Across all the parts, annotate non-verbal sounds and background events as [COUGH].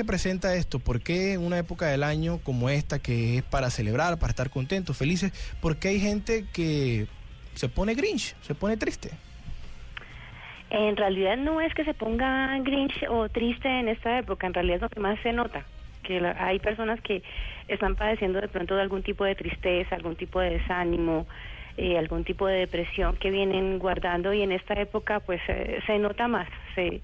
se presenta esto? ¿Por qué en una época del año como esta, que es para celebrar, para estar contentos, felices, por qué hay gente que se pone grinch, se pone triste? En realidad no es que se ponga grinch o triste en esta época, en realidad es lo que más se nota, que hay personas que están padeciendo de pronto de algún tipo de tristeza, algún tipo de desánimo, eh, algún tipo de depresión que vienen guardando y en esta época pues eh, se nota más, se,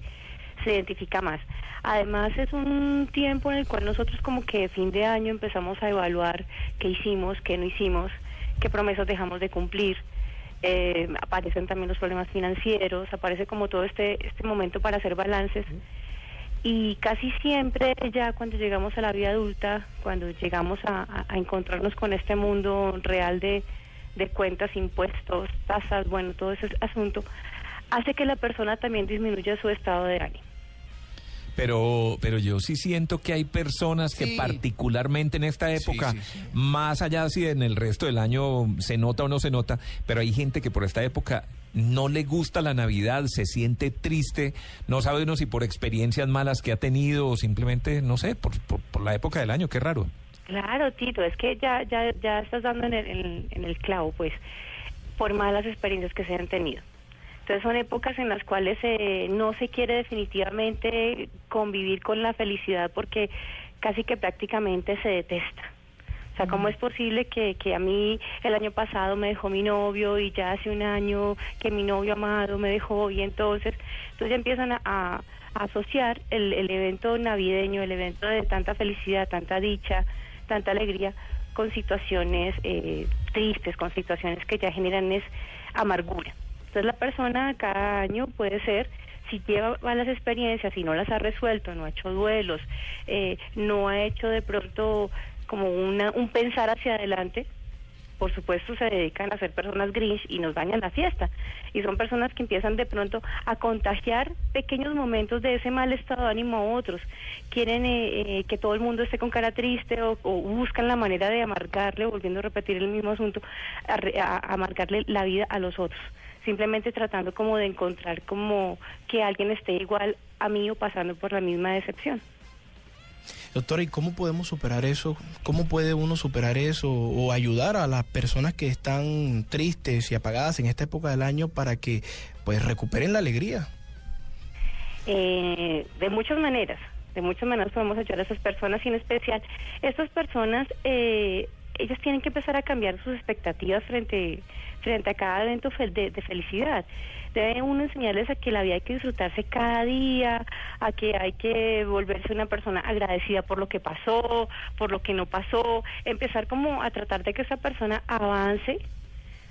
se identifica más. Además es un tiempo en el cual nosotros como que fin de año empezamos a evaluar qué hicimos, qué no hicimos, qué promesas dejamos de cumplir. Eh, aparecen también los problemas financieros, aparece como todo este, este momento para hacer balances. Y casi siempre ya cuando llegamos a la vida adulta, cuando llegamos a- a encontrarnos con este mundo real de, de cuentas, impuestos, tasas, bueno, todo ese asunto, hace que la persona también disminuya su estado de ánimo. Pero, pero yo sí siento que hay personas que Sí. particularmente en esta época, sí, sí. más allá si en el resto del año se nota o no se nota, pero hay gente que por esta época no le gusta la Navidad, se siente triste, no sabe uno si por experiencias malas que ha tenido o simplemente, no sé, por, por, por la época del año, qué raro. Claro, Tito, es que ya, ya, ya estás dando en el, en, en el clavo, pues, por malas experiencias que se han tenido. Entonces son épocas en las cuales eh, no se quiere definitivamente convivir con la felicidad porque casi que prácticamente se detesta. O sea, ¿cómo es posible que, que a mí el año pasado me dejó mi novio y ya hace un año que mi novio amado me dejó y entonces, entonces ya empiezan a, a asociar el, el evento navideño, el evento de tanta felicidad, tanta dicha, tanta alegría con situaciones eh, tristes, con situaciones que ya generan es amargura. Entonces la persona cada año puede ser si lleva malas experiencias y no las ha resuelto, no ha hecho duelos, eh, no ha hecho de pronto como una, un pensar hacia adelante, por supuesto se dedican a ser personas grinch y nos dañan la fiesta. Y son personas que empiezan de pronto a contagiar pequeños momentos de ese mal estado de ánimo a otros. Quieren eh, eh, que todo el mundo esté con cara triste o, o buscan la manera de amargarle, volviendo a repetir el mismo asunto, a amargarle la vida a los otros. Simplemente tratando como de encontrar como que alguien esté igual a mí o pasando por la misma decepción. Doctora, ¿y cómo podemos superar eso? ¿Cómo puede uno superar eso o ayudar a las personas que están tristes y apagadas en esta época del año para que pues recuperen la alegría? eh, de muchas maneras, de muchas maneras podemos ayudar a esas personas y en especial estas personas, eh, ellas tienen que empezar a cambiar sus expectativas frente, frente a cada evento de felicidad. Debe uno enseñarles a que la vida hay que disfrutarse cada día, a que hay que volverse una persona agradecida por lo que pasó, por lo que no pasó, empezar como a tratar de que esa persona avance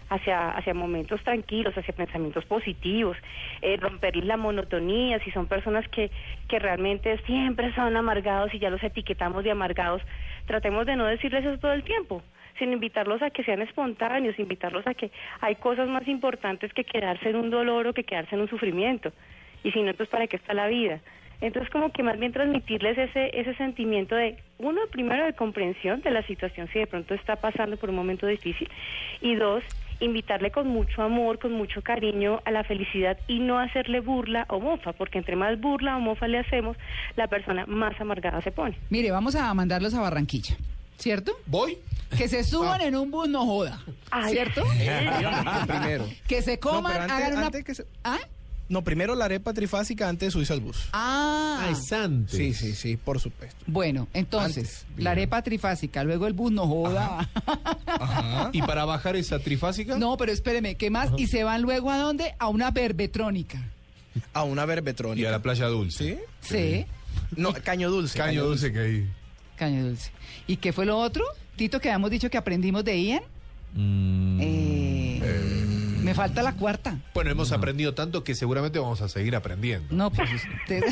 hacia, hacia momentos tranquilos, hacia pensamientos positivos, eh, romper la monotonía, si son personas que, que realmente siempre son amargados y ya los etiquetamos de amargados, tratemos de no decirles eso todo el tiempo, sino invitarlos a que sean espontáneos, invitarlos a que hay cosas más importantes que quedarse en un dolor o que quedarse en un sufrimiento, y si no, entonces ¿para qué está la vida? Entonces como que más bien transmitirles ese, ese sentimiento de, uno, primero de comprensión de la situación si de pronto está pasando por un momento difícil, y dos, invitarle con mucho amor, con mucho cariño a la felicidad y no hacerle burla o mofa, porque entre más burla o mofa le hacemos, la persona más amargada se pone. Mire, vamos a mandarlos a Barranquilla, ¿cierto? ¿Voy? Que se suban en un bus, no joda, Ay. ¿cierto? [LAUGHS] primero. Que se No, coman, pero antes- hagan una... antes que se- ¿Ah? No, primero la arepa trifásica antes de subirse al bus. Ah. Es antes. Sí, sí, sí, por supuesto. Bueno, entonces, Antes, la arepa trifásica, luego el bus no joda. Ajá. ¿Y para bajar esa trifásica? No, pero espéreme, ¿qué más? Y se van luego a dónde? A una berbetrónica. A una verbetrónica. Y a la playa dulce. ¿Sí? Sí. No, caño dulce. Caño dulce que hay. Caño dulce. ¿Y qué fue lo otro? Tito, que habíamos dicho que aprendimos de Ian. Mm, Eh, Me falta la cuarta. Bueno, hemos aprendido tanto que seguramente vamos a seguir aprendiendo. No, pues usted.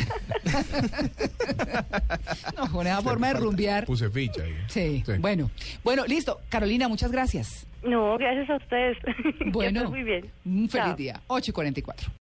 [LAUGHS] no, con esa forma de rumbear. Puse ficha ahí. Sí. Bueno, bueno, listo. Carolina, muchas gracias. No, gracias a ustedes. [LAUGHS] Bueno, muy bien. un feliz Chao. día. 8 y 44.